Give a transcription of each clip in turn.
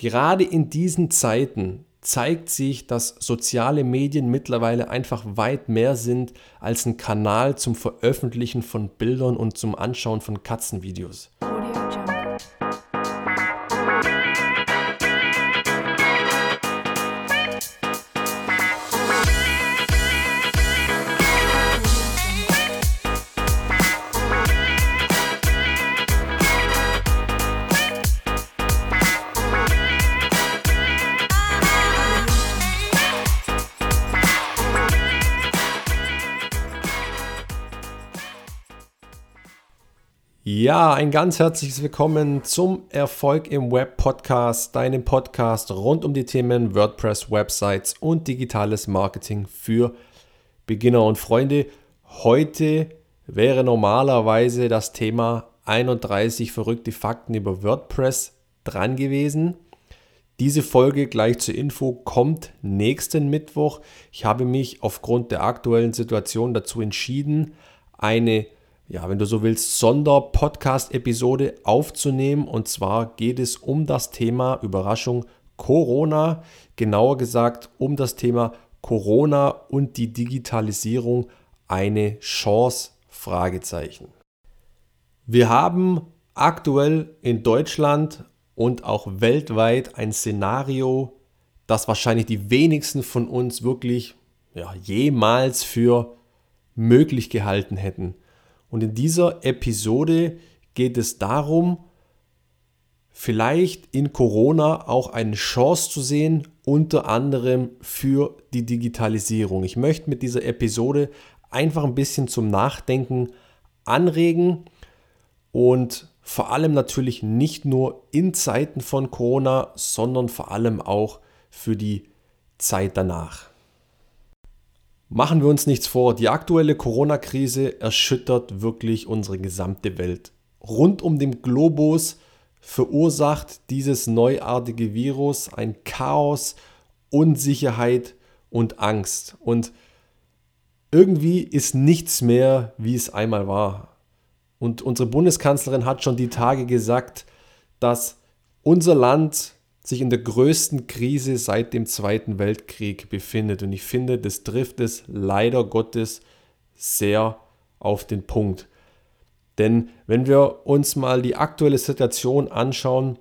Gerade in diesen Zeiten zeigt sich, dass soziale Medien mittlerweile einfach weit mehr sind als ein Kanal zum Veröffentlichen von Bildern und zum Anschauen von Katzenvideos. Ja, ein ganz herzliches Willkommen zum Erfolg im Web Podcast, deinem Podcast rund um die Themen WordPress, Websites und digitales Marketing für Beginner und Freunde. Heute wäre normalerweise das Thema 31 verrückte Fakten über WordPress dran gewesen. Diese Folge gleich zur Info kommt nächsten Mittwoch. Ich habe mich aufgrund der aktuellen Situation dazu entschieden, eine ja, wenn du so willst, Sonder-Podcast-Episode aufzunehmen. Und zwar geht es um das Thema Überraschung Corona, genauer gesagt um das Thema Corona und die Digitalisierung eine Chance? Fragezeichen. Wir haben aktuell in Deutschland und auch weltweit ein Szenario, das wahrscheinlich die wenigsten von uns wirklich ja, jemals für möglich gehalten hätten. Und in dieser Episode geht es darum, vielleicht in Corona auch eine Chance zu sehen, unter anderem für die Digitalisierung. Ich möchte mit dieser Episode einfach ein bisschen zum Nachdenken anregen und vor allem natürlich nicht nur in Zeiten von Corona, sondern vor allem auch für die Zeit danach. Machen wir uns nichts vor, die aktuelle Corona-Krise erschüttert wirklich unsere gesamte Welt. Rund um den Globus verursacht dieses neuartige Virus ein Chaos, Unsicherheit und Angst. Und irgendwie ist nichts mehr, wie es einmal war. Und unsere Bundeskanzlerin hat schon die Tage gesagt, dass unser Land sich in der größten Krise seit dem Zweiten Weltkrieg befindet. Und ich finde, das trifft es leider Gottes sehr auf den Punkt. Denn wenn wir uns mal die aktuelle Situation anschauen,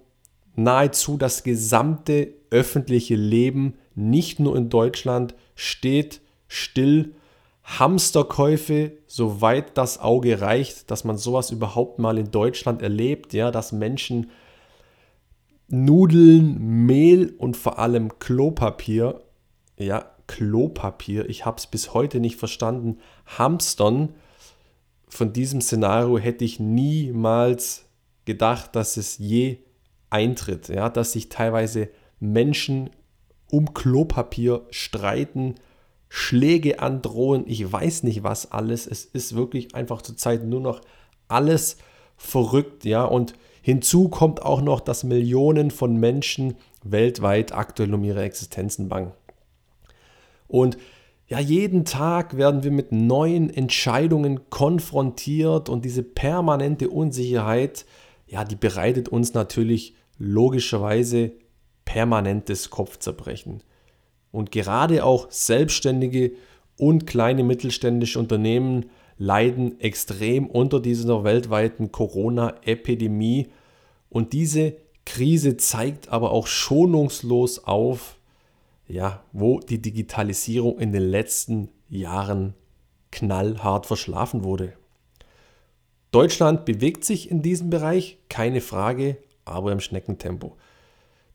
nahezu das gesamte öffentliche Leben, nicht nur in Deutschland, steht still. Hamsterkäufe, soweit das Auge reicht, dass man sowas überhaupt mal in Deutschland erlebt, ja, dass Menschen Nudeln, Mehl und vor allem Klopapier. Ja, Klopapier. Ich habe es bis heute nicht verstanden. Hamstern. Von diesem Szenario hätte ich niemals gedacht, dass es je eintritt. Ja, dass sich teilweise Menschen um Klopapier streiten, Schläge androhen. Ich weiß nicht was alles. Es ist wirklich einfach zurzeit nur noch alles verrückt. Ja, und Hinzu kommt auch noch, dass Millionen von Menschen weltweit aktuell um ihre Existenzen bangen. Und ja, jeden Tag werden wir mit neuen Entscheidungen konfrontiert und diese permanente Unsicherheit, ja, die bereitet uns natürlich logischerweise permanentes Kopfzerbrechen. Und gerade auch selbstständige und kleine mittelständische Unternehmen leiden extrem unter dieser weltweiten Corona-Epidemie. Und diese Krise zeigt aber auch schonungslos auf, ja, wo die Digitalisierung in den letzten Jahren knallhart verschlafen wurde. Deutschland bewegt sich in diesem Bereich, keine Frage, aber im Schneckentempo.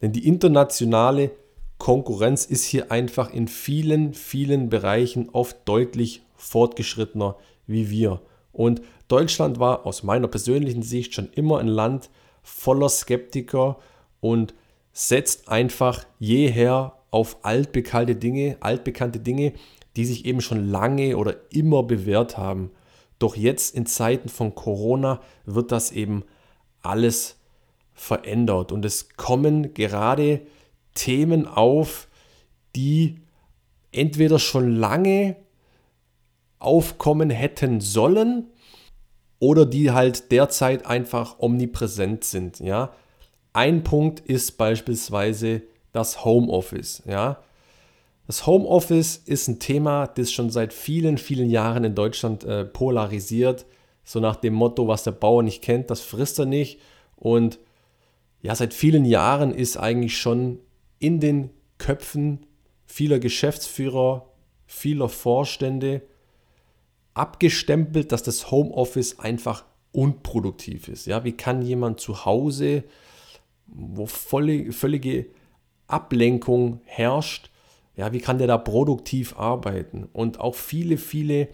Denn die internationale Konkurrenz ist hier einfach in vielen, vielen Bereichen oft deutlich fortgeschrittener wie wir. Und Deutschland war aus meiner persönlichen Sicht schon immer ein Land voller Skeptiker und setzt einfach jeher auf altbekannte Dinge, altbekannte Dinge, die sich eben schon lange oder immer bewährt haben. Doch jetzt in Zeiten von Corona wird das eben alles verändert und es kommen gerade Themen auf, die entweder schon lange aufkommen hätten sollen oder die halt derzeit einfach omnipräsent sind, ja. Ein Punkt ist beispielsweise das Homeoffice. Ja? Das Homeoffice ist ein Thema, das schon seit vielen, vielen Jahren in Deutschland äh, polarisiert. So nach dem Motto, was der Bauer nicht kennt, das frisst er nicht. Und ja, seit vielen Jahren ist eigentlich schon in den Köpfen vieler Geschäftsführer, vieler Vorstände abgestempelt, dass das Homeoffice einfach unproduktiv ist. Ja, wie kann jemand zu Hause wo volle, völlige Ablenkung herrscht, ja, wie kann der da produktiv arbeiten? Und auch viele, viele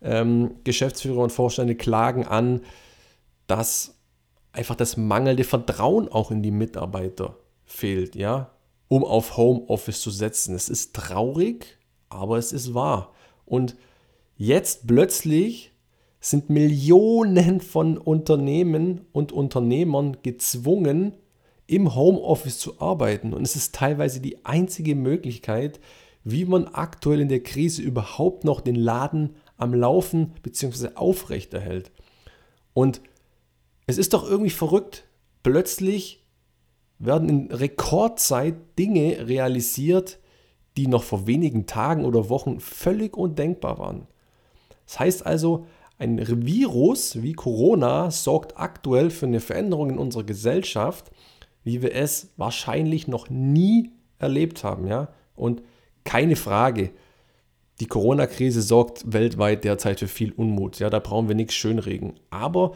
ähm, Geschäftsführer und Vorstände klagen an, dass einfach das mangelnde Vertrauen auch in die Mitarbeiter fehlt, ja, um auf Homeoffice zu setzen. Es ist traurig, aber es ist wahr. Und jetzt plötzlich sind Millionen von Unternehmen und Unternehmern gezwungen, im Homeoffice zu arbeiten. Und es ist teilweise die einzige Möglichkeit, wie man aktuell in der Krise überhaupt noch den Laden am Laufen bzw. aufrechterhält. Und es ist doch irgendwie verrückt. Plötzlich werden in Rekordzeit Dinge realisiert, die noch vor wenigen Tagen oder Wochen völlig undenkbar waren. Das heißt also, ein Virus wie Corona sorgt aktuell für eine Veränderung in unserer Gesellschaft, wie wir es wahrscheinlich noch nie erlebt haben. Ja? Und keine Frage, die Corona-Krise sorgt weltweit derzeit für viel Unmut. Ja, da brauchen wir nichts schönreden. Aber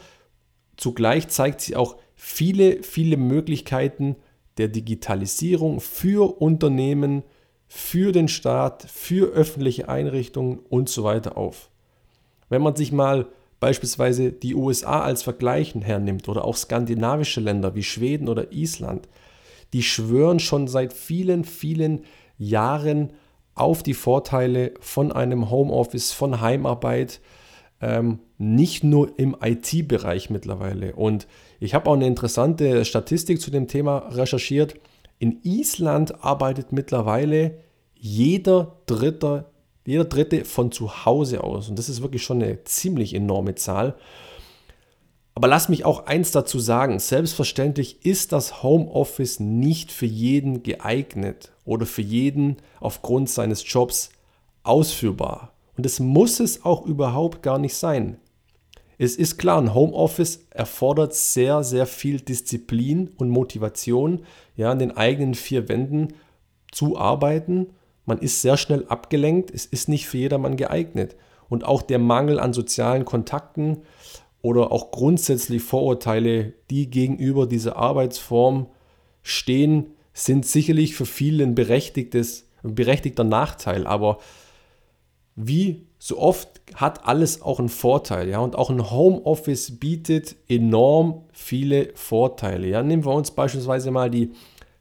zugleich zeigt sie auch viele, viele Möglichkeiten der Digitalisierung für Unternehmen, für den Staat, für öffentliche Einrichtungen und so weiter auf. Wenn man sich mal beispielsweise die USA als Vergleich hernimmt oder auch skandinavische Länder wie Schweden oder Island, die schwören schon seit vielen, vielen Jahren auf die Vorteile von einem Homeoffice, von Heimarbeit, ähm, nicht nur im IT-Bereich mittlerweile. Und ich habe auch eine interessante Statistik zu dem Thema recherchiert. In Island arbeitet mittlerweile jeder dritte jeder dritte von zu Hause aus. Und das ist wirklich schon eine ziemlich enorme Zahl. Aber lass mich auch eins dazu sagen. Selbstverständlich ist das Homeoffice nicht für jeden geeignet oder für jeden aufgrund seines Jobs ausführbar. Und es muss es auch überhaupt gar nicht sein. Es ist klar, ein Homeoffice erfordert sehr, sehr viel Disziplin und Motivation, ja, an den eigenen vier Wänden zu arbeiten man ist sehr schnell abgelenkt, es ist nicht für jedermann geeignet. Und auch der Mangel an sozialen Kontakten oder auch grundsätzlich Vorurteile, die gegenüber dieser Arbeitsform stehen, sind sicherlich für viele ein berechtigtes, ein berechtigter Nachteil. Aber wie so oft hat alles auch einen Vorteil. Ja? Und auch ein Homeoffice bietet enorm viele Vorteile. Ja? Nehmen wir uns beispielsweise mal die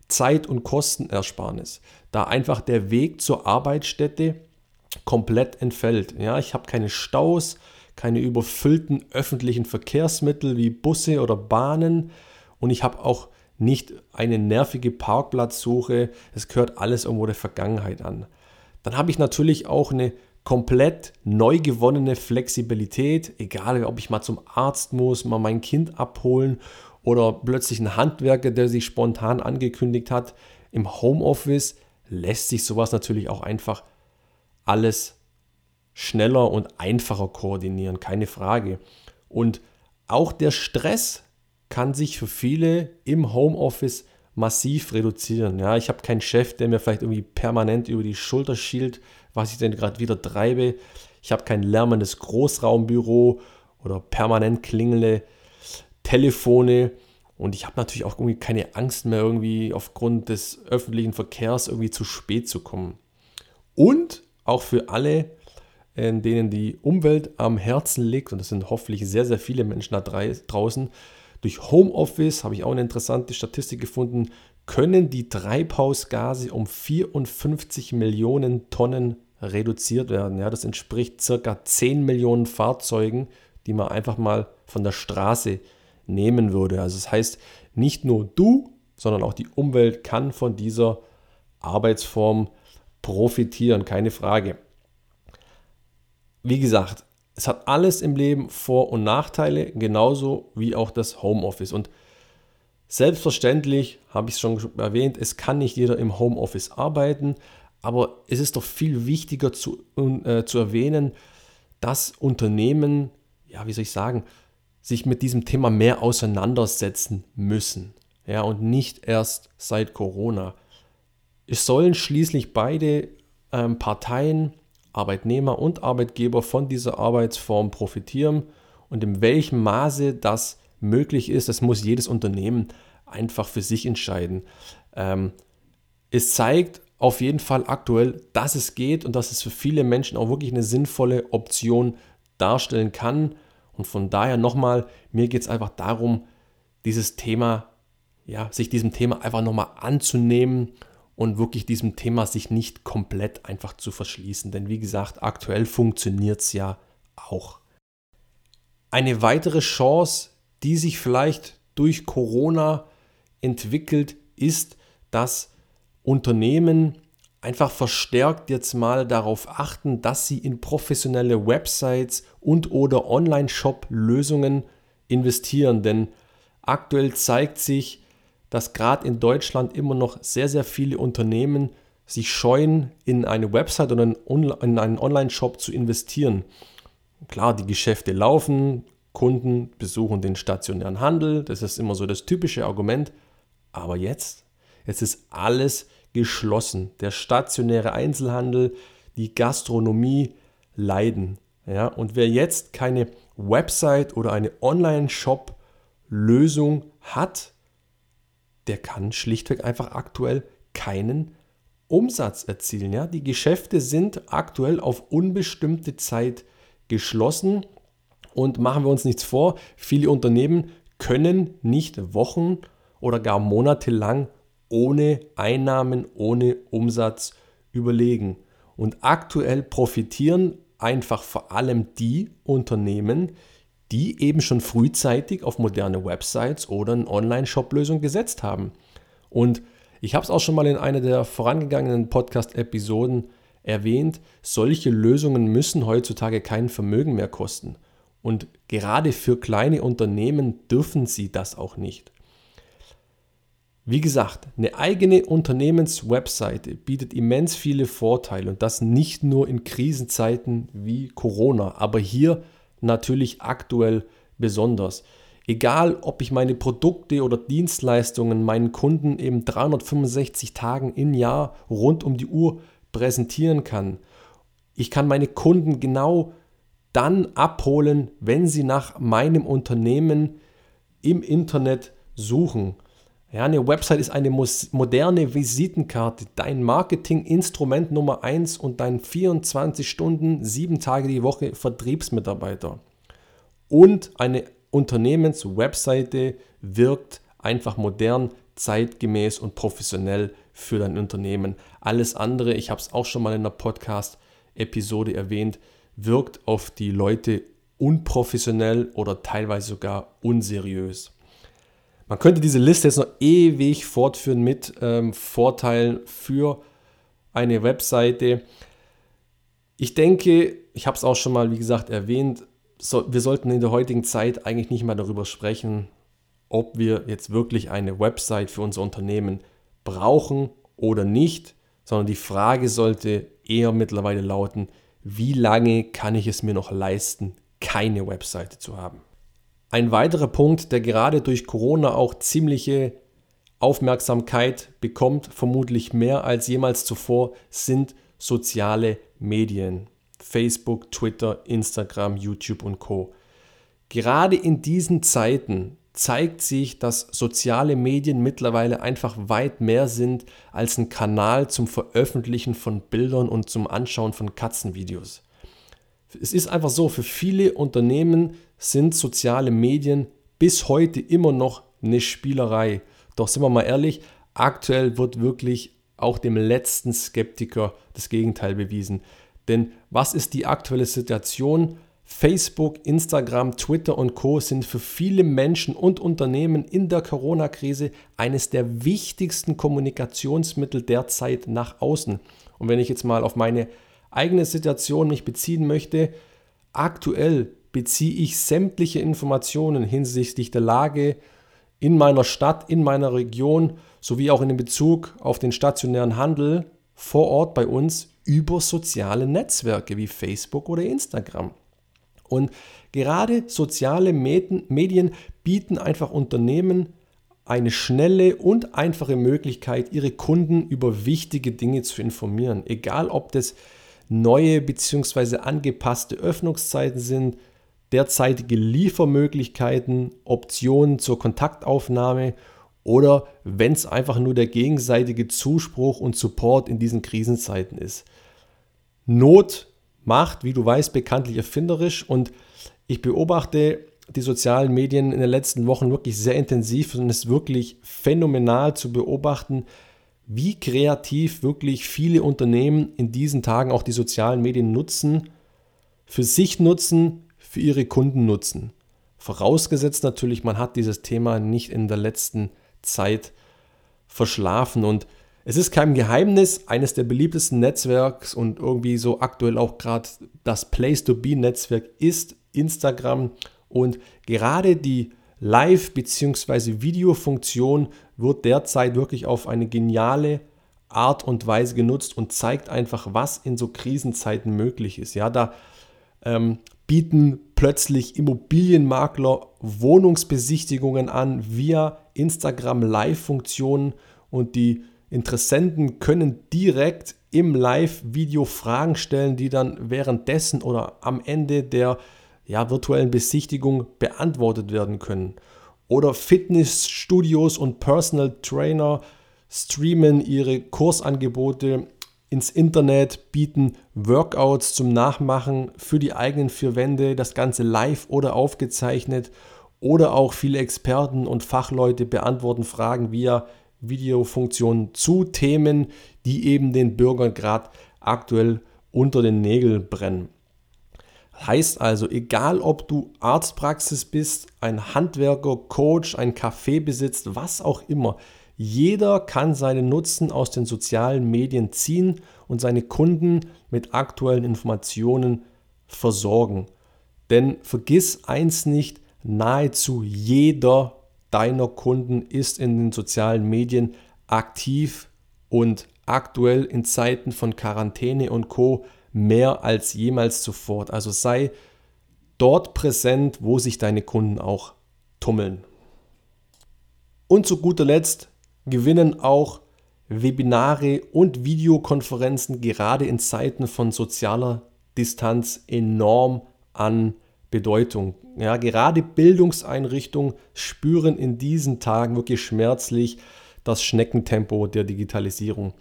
Zeit- und Kostenersparnis da einfach der Weg zur Arbeitsstätte komplett entfällt. Ja, ich habe keine Staus, keine überfüllten öffentlichen Verkehrsmittel wie Busse oder Bahnen und ich habe auch nicht eine nervige Parkplatzsuche. Es gehört alles irgendwo der Vergangenheit an. Dann habe ich natürlich auch eine komplett neu gewonnene Flexibilität, egal ob ich mal zum Arzt muss, mal mein Kind abholen oder plötzlich ein Handwerker, der sich spontan angekündigt hat. Im Homeoffice lässt sich sowas natürlich auch einfach alles schneller und einfacher koordinieren, keine Frage. Und auch der Stress kann sich für viele im Homeoffice massiv reduzieren. Ja, ich habe keinen Chef, der mir vielleicht irgendwie permanent über die Schulter schielt, was ich denn gerade wieder treibe. Ich habe kein lärmendes Großraumbüro oder permanent klingelnde Telefone. Und ich habe natürlich auch irgendwie keine Angst mehr, irgendwie aufgrund des öffentlichen Verkehrs irgendwie zu spät zu kommen. Und auch für alle, äh, denen die Umwelt am Herzen liegt, und das sind hoffentlich sehr, sehr viele Menschen da draußen, durch Homeoffice habe ich auch eine interessante Statistik gefunden, können die Treibhausgase um 54 Millionen Tonnen reduziert werden. Ja, das entspricht circa 10 Millionen Fahrzeugen, die man einfach mal von der Straße nehmen würde. Also das heißt, nicht nur du, sondern auch die Umwelt kann von dieser Arbeitsform profitieren, keine Frage. Wie gesagt, es hat alles im Leben Vor- und Nachteile, genauso wie auch das Homeoffice. Und Selbstverständlich, habe ich es schon erwähnt, es kann nicht jeder im Homeoffice arbeiten, aber es ist doch viel wichtiger zu, äh, zu erwähnen, dass Unternehmen, ja, wie soll ich sagen, sich mit diesem Thema mehr auseinandersetzen müssen. Ja, und nicht erst seit Corona. Es sollen schließlich beide ähm, Parteien, Arbeitnehmer und Arbeitgeber, von dieser Arbeitsform profitieren. Und in welchem Maße das möglich ist, das muss jedes Unternehmen einfach für sich entscheiden. Ähm, es zeigt auf jeden Fall aktuell, dass es geht und dass es für viele Menschen auch wirklich eine sinnvolle Option darstellen kann. Und von daher nochmal, mir geht es einfach darum, dieses Thema, ja, sich diesem Thema einfach nochmal anzunehmen und wirklich diesem Thema sich nicht komplett einfach zu verschließen. Denn wie gesagt, aktuell funktioniert es ja auch. Eine weitere Chance, die sich vielleicht durch Corona entwickelt, ist, dass Unternehmen einfach verstärkt jetzt mal darauf achten, dass sie in professionelle Websites und oder Online-Shop-Lösungen investieren. Denn aktuell zeigt sich, dass gerade in Deutschland immer noch sehr, sehr viele Unternehmen sich scheuen, in eine Website oder in einen Online-Shop zu investieren. Klar, die Geschäfte laufen, Kunden besuchen den stationären Handel, das ist immer so das typische Argument. Aber jetzt, jetzt ist alles geschlossen. Der stationäre Einzelhandel, die Gastronomie leiden. Ja, und wer jetzt keine Website oder eine Online-Shop-Lösung hat, der kann schlichtweg einfach aktuell keinen Umsatz erzielen. Ja? Die Geschäfte sind aktuell auf unbestimmte Zeit geschlossen und machen wir uns nichts vor, viele Unternehmen können nicht Wochen oder gar Monate lang ohne Einnahmen, ohne Umsatz überlegen. Und aktuell profitieren einfach vor allem die Unternehmen, die eben schon frühzeitig auf moderne Websites oder eine Online-Shop-Lösung gesetzt haben. Und ich habe es auch schon mal in einer der vorangegangenen Podcast-Episoden erwähnt, solche Lösungen müssen heutzutage kein Vermögen mehr kosten. Und gerade für kleine Unternehmen dürfen sie das auch nicht. Wie gesagt, eine eigene Unternehmenswebseite bietet immens viele Vorteile und das nicht nur in Krisenzeiten wie Corona, aber hier natürlich aktuell besonders. Egal, ob ich meine Produkte oder Dienstleistungen meinen Kunden eben 365 Tagen im Jahr rund um die Uhr präsentieren kann. Ich kann meine Kunden genau dann abholen, wenn sie nach meinem Unternehmen im Internet suchen. Ja, eine Website ist eine moderne Visitenkarte, dein Marketinginstrument Nummer 1 und dein 24 Stunden, 7 Tage die Woche Vertriebsmitarbeiter. Und eine Unternehmenswebseite wirkt einfach modern, zeitgemäß und professionell für dein Unternehmen. Alles andere, ich habe es auch schon mal in der Podcast-Episode erwähnt, wirkt auf die Leute unprofessionell oder teilweise sogar unseriös. Man könnte diese Liste jetzt noch ewig fortführen mit ähm, Vorteilen für eine Webseite. Ich denke, ich habe es auch schon mal, wie gesagt, erwähnt, so, wir sollten in der heutigen Zeit eigentlich nicht mehr darüber sprechen, ob wir jetzt wirklich eine Website für unser Unternehmen brauchen oder nicht, sondern die Frage sollte eher mittlerweile lauten, wie lange kann ich es mir noch leisten, keine Webseite zu haben? Ein weiterer Punkt, der gerade durch Corona auch ziemliche Aufmerksamkeit bekommt, vermutlich mehr als jemals zuvor, sind soziale Medien. Facebook, Twitter, Instagram, YouTube und Co. Gerade in diesen Zeiten zeigt sich, dass soziale Medien mittlerweile einfach weit mehr sind als ein Kanal zum Veröffentlichen von Bildern und zum Anschauen von Katzenvideos. Es ist einfach so, für viele Unternehmen sind soziale Medien bis heute immer noch eine Spielerei. Doch sind wir mal ehrlich, aktuell wird wirklich auch dem letzten Skeptiker das Gegenteil bewiesen. Denn was ist die aktuelle Situation? Facebook, Instagram, Twitter und Co sind für viele Menschen und Unternehmen in der Corona-Krise eines der wichtigsten Kommunikationsmittel derzeit nach außen. Und wenn ich jetzt mal auf meine eigene Situation mich beziehen möchte, aktuell beziehe ich sämtliche Informationen hinsichtlich der Lage in meiner Stadt, in meiner Region sowie auch in Bezug auf den stationären Handel vor Ort bei uns über soziale Netzwerke wie Facebook oder Instagram. Und gerade soziale Medien bieten einfach Unternehmen eine schnelle und einfache Möglichkeit, ihre Kunden über wichtige Dinge zu informieren. Egal ob das neue bzw. angepasste Öffnungszeiten sind, derzeitige Liefermöglichkeiten, Optionen zur Kontaktaufnahme oder wenn es einfach nur der gegenseitige Zuspruch und Support in diesen Krisenzeiten ist. Not macht, wie du weißt, bekanntlich erfinderisch und ich beobachte die sozialen Medien in den letzten Wochen wirklich sehr intensiv und es ist wirklich phänomenal zu beobachten, wie kreativ wirklich viele Unternehmen in diesen Tagen auch die sozialen Medien nutzen, für sich nutzen, für ihre Kunden nutzen. Vorausgesetzt natürlich, man hat dieses Thema nicht in der letzten Zeit verschlafen und es ist kein Geheimnis, eines der beliebtesten Netzwerks und irgendwie so aktuell auch gerade das Place-to-Be-Netzwerk ist Instagram und gerade die Live- bzw. Videofunktion wird derzeit wirklich auf eine geniale Art und Weise genutzt und zeigt einfach, was in so Krisenzeiten möglich ist. Ja, da ähm, bieten plötzlich Immobilienmakler Wohnungsbesichtigungen an via Instagram Live-Funktionen und die Interessenten können direkt im Live-Video Fragen stellen, die dann währenddessen oder am Ende der ja, virtuellen Besichtigung beantwortet werden können. Oder Fitnessstudios und Personal Trainer streamen ihre Kursangebote ins Internet, bieten Workouts zum Nachmachen für die eigenen vier Wände, das Ganze live oder aufgezeichnet. Oder auch viele Experten und Fachleute beantworten Fragen via Videofunktionen zu Themen, die eben den Bürgern gerade aktuell unter den Nägeln brennen. Heißt also, egal ob du Arztpraxis bist, ein Handwerker, Coach, ein Café besitzt, was auch immer, jeder kann seinen Nutzen aus den sozialen Medien ziehen und seine Kunden mit aktuellen Informationen versorgen. Denn vergiss eins nicht, nahezu jeder deiner Kunden ist in den sozialen Medien aktiv und aktuell in Zeiten von Quarantäne und Co mehr als jemals zuvor. Also sei dort präsent, wo sich deine Kunden auch tummeln. Und zu guter Letzt gewinnen auch Webinare und Videokonferenzen gerade in Zeiten von sozialer Distanz enorm an Bedeutung. Ja, gerade Bildungseinrichtungen spüren in diesen Tagen wirklich schmerzlich das Schneckentempo der Digitalisierung.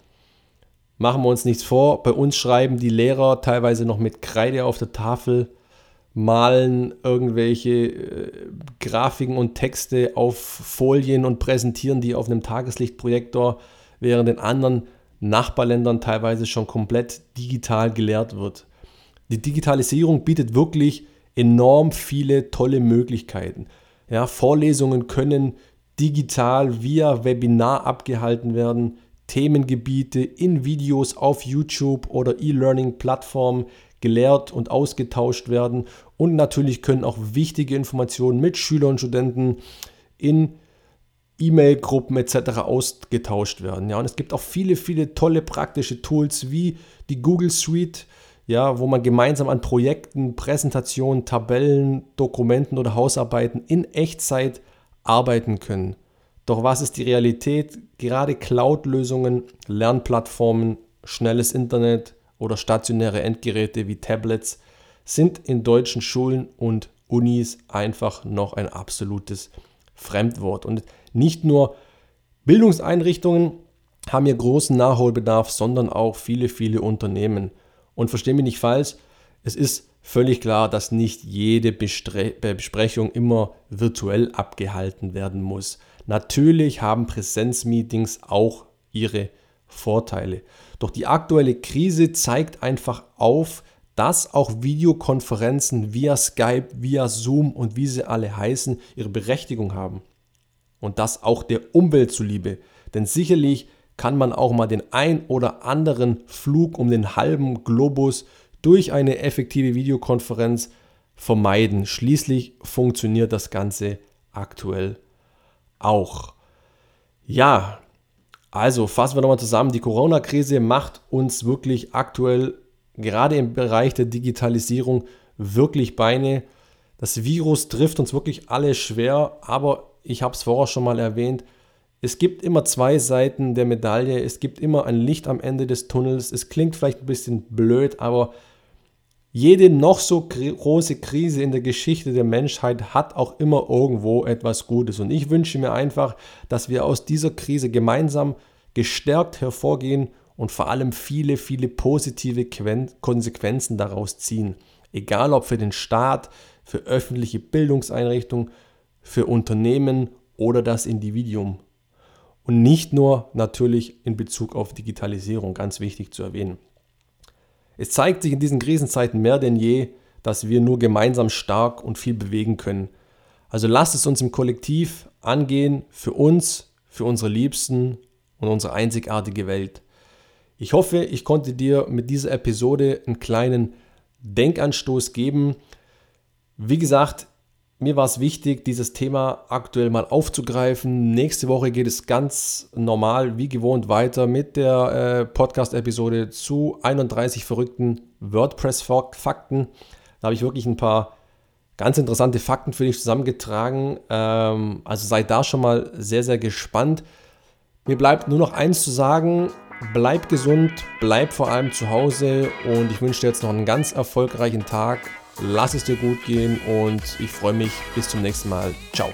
Machen wir uns nichts vor, bei uns schreiben die Lehrer teilweise noch mit Kreide auf der Tafel, malen irgendwelche äh, Grafiken und Texte auf Folien und präsentieren die auf einem Tageslichtprojektor, während in anderen Nachbarländern teilweise schon komplett digital gelehrt wird. Die Digitalisierung bietet wirklich enorm viele tolle Möglichkeiten. Ja, Vorlesungen können digital via Webinar abgehalten werden. Themengebiete in Videos auf YouTube oder E-Learning-Plattformen gelehrt und ausgetauscht werden. Und natürlich können auch wichtige Informationen mit Schülern und Studenten in E-Mail-Gruppen etc. ausgetauscht werden. Ja, und es gibt auch viele, viele tolle praktische Tools wie die Google Suite, ja, wo man gemeinsam an Projekten, Präsentationen, Tabellen, Dokumenten oder Hausarbeiten in Echtzeit arbeiten können. Doch was ist die Realität? Gerade Cloud-Lösungen, Lernplattformen, schnelles Internet oder stationäre Endgeräte wie Tablets sind in deutschen Schulen und Unis einfach noch ein absolutes Fremdwort. Und nicht nur Bildungseinrichtungen haben hier großen Nachholbedarf, sondern auch viele, viele Unternehmen. Und verstehe mich nicht falsch, es ist völlig klar, dass nicht jede Besprechung immer virtuell abgehalten werden muss. Natürlich haben Präsenzmeetings auch ihre Vorteile. Doch die aktuelle Krise zeigt einfach auf, dass auch Videokonferenzen via Skype, via Zoom und wie sie alle heißen, ihre Berechtigung haben. Und das auch der Umwelt zuliebe. Denn sicherlich kann man auch mal den ein oder anderen Flug um den halben Globus durch eine effektive Videokonferenz vermeiden. Schließlich funktioniert das Ganze aktuell auch. Ja, also fassen wir nochmal zusammen. Die Corona-Krise macht uns wirklich aktuell, gerade im Bereich der Digitalisierung, wirklich Beine. Das Virus trifft uns wirklich alle schwer, aber ich habe es vorher schon mal erwähnt, es gibt immer zwei Seiten der Medaille, es gibt immer ein Licht am Ende des Tunnels. Es klingt vielleicht ein bisschen blöd, aber jede noch so große Krise in der Geschichte der Menschheit hat auch immer irgendwo etwas Gutes. Und ich wünsche mir einfach, dass wir aus dieser Krise gemeinsam gestärkt hervorgehen und vor allem viele, viele positive Konsequenzen daraus ziehen. Egal ob für den Staat, für öffentliche Bildungseinrichtungen, für Unternehmen oder das Individuum. Und nicht nur natürlich in Bezug auf Digitalisierung, ganz wichtig zu erwähnen. Es zeigt sich in diesen Krisenzeiten mehr denn je, dass wir nur gemeinsam stark und viel bewegen können. Also lasst es uns im Kollektiv angehen für uns, für unsere Liebsten und unsere einzigartige Welt. Ich hoffe, ich konnte dir mit dieser Episode einen kleinen Denkanstoß geben. Wie gesagt, mir war es wichtig, dieses Thema aktuell mal aufzugreifen. Nächste Woche geht es ganz normal, wie gewohnt, weiter mit der äh, Podcast-Episode zu 31 verrückten WordPress-Fakten. Da habe ich wirklich ein paar ganz interessante Fakten für dich zusammengetragen. Ähm, also seid da schon mal sehr, sehr gespannt. Mir bleibt nur noch eins zu sagen. Bleib gesund, bleib vor allem zu Hause und ich wünsche dir jetzt noch einen ganz erfolgreichen Tag lass es dir gut gehen und ich freue mich bis zum nächsten Mal. Ciao.